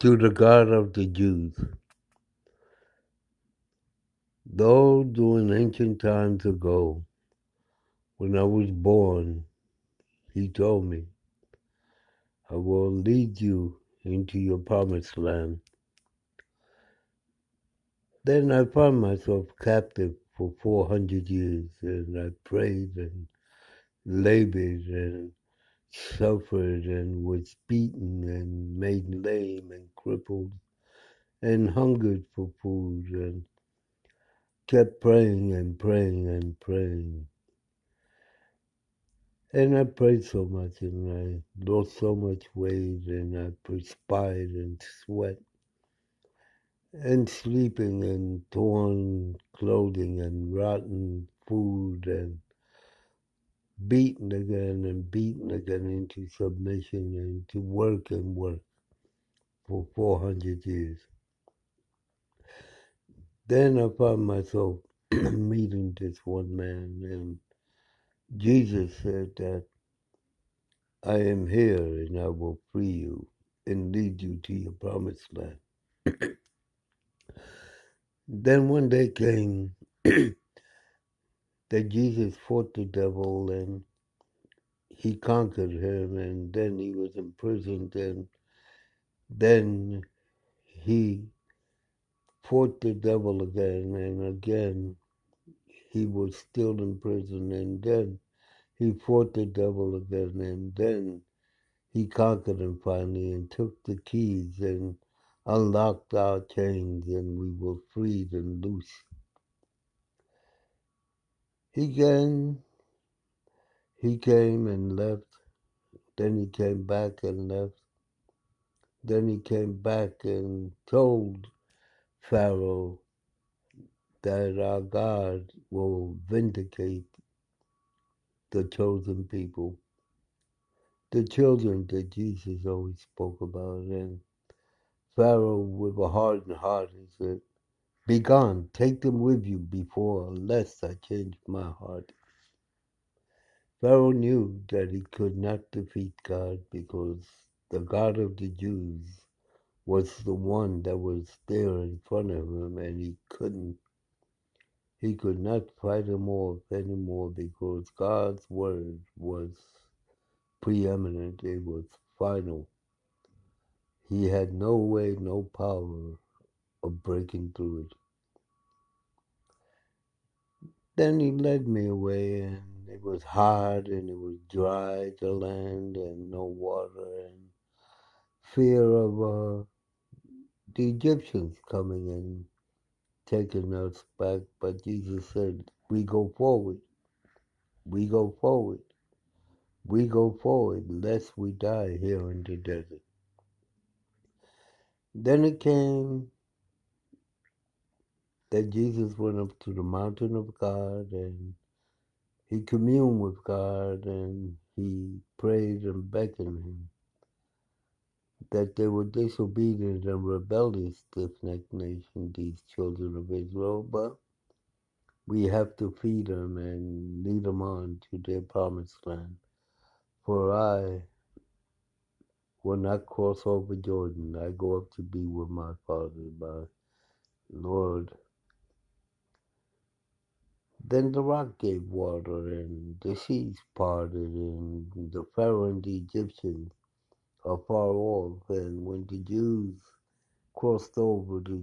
to the God of the Jews. Though during ancient times ago, when I was born, he told me, I will lead you into your promised land. Then I found myself captive for 400 years, and I prayed and labored and suffered and was beaten and made lame and crippled and hungered for food and kept praying and praying and praying. And I prayed so much and I lost so much weight and I perspired and sweat and sleeping and torn clothing and rotten food and beaten again and beaten again into submission and to work and work for 400 years. Then I found myself meeting this one man, and Jesus said that I am here and I will free you and lead you to your promised land. then one day came that Jesus fought the devil and he conquered him, and then he was imprisoned, and then he fought the devil again, and again he was still in prison, and then he fought the devil again, and then he conquered him finally and took the keys and unlocked our chains, and we were freed and loose. He came, he came and left, then he came back and left, then he came back and told Pharaoh that our God will vindicate the chosen people, the children that Jesus always spoke about. And Pharaoh, with a hardened heart, he said, Be gone, take them with you before, lest I change my heart. Pharaoh knew that he could not defeat God because the God of the Jews was the one that was there in front of him, and he couldn't he could not fight him off anymore because God's word was preeminent, it was final. He had no way, no power of breaking through it. Then he led me away, and it was hard and it was dry, the land, and no water, and fear of uh, the Egyptians coming and taking us back. But Jesus said, We go forward. We go forward. We go forward, lest we die here in the desert. Then it came that Jesus went up to the mountain of God and he communed with God and he prayed and beckoned him that they were disobedient and rebellious, stiff necked nation, these children of Israel, but we have to feed them and lead them on to their promised land. For I will not cross over Jordan. I go up to be with my Father, my Lord. Then the rock gave water, and the seas parted, and the Pharaoh and the Egyptians are far off. And when the Jews crossed over the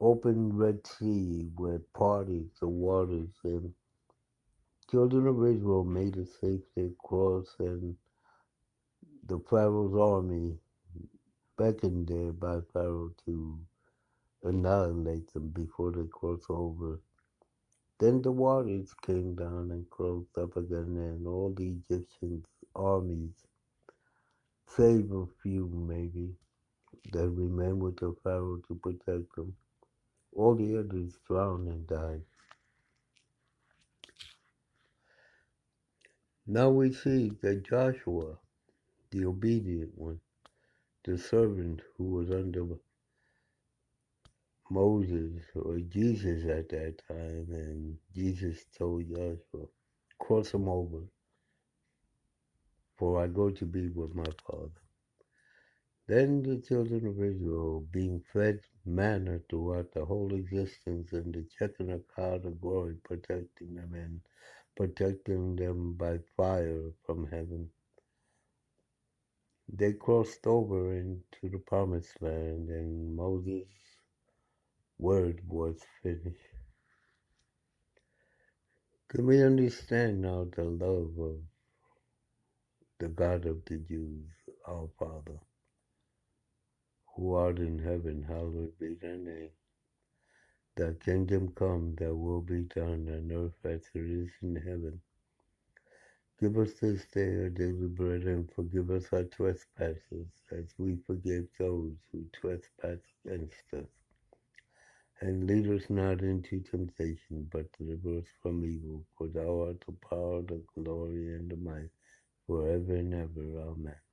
open Red Sea, where parted the waters, and children of Israel made it safe to cross, and the Pharaoh's army beckoned there by Pharaoh to annihilate them before they cross over. Then the waters came down and closed up again, and all the Egyptian armies, save a few maybe, that remained with the Pharaoh to protect them, all the others drowned and died. Now we see that Joshua, the obedient one, the servant who was under Moses or Jesus at that time, and Jesus told Joshua, cross him over, for I go to be with my Father. Then the children of Israel, being fed manna throughout the whole existence, and the Shekinah of cloud of glory protecting them and protecting them by fire from heaven, they crossed over into the promised land, and Moses' word was finished. Can we understand now the love of the God of the Jews, our Father, who art in heaven, hallowed be thy name. Thy kingdom come, thy will be done on earth as it is in heaven. Give us this day our daily bread and forgive us our trespasses as we forgive those who trespass against us. And lead us not into temptation, but deliver us from evil. For thou art the power, the glory, and the might, forever and ever. Amen.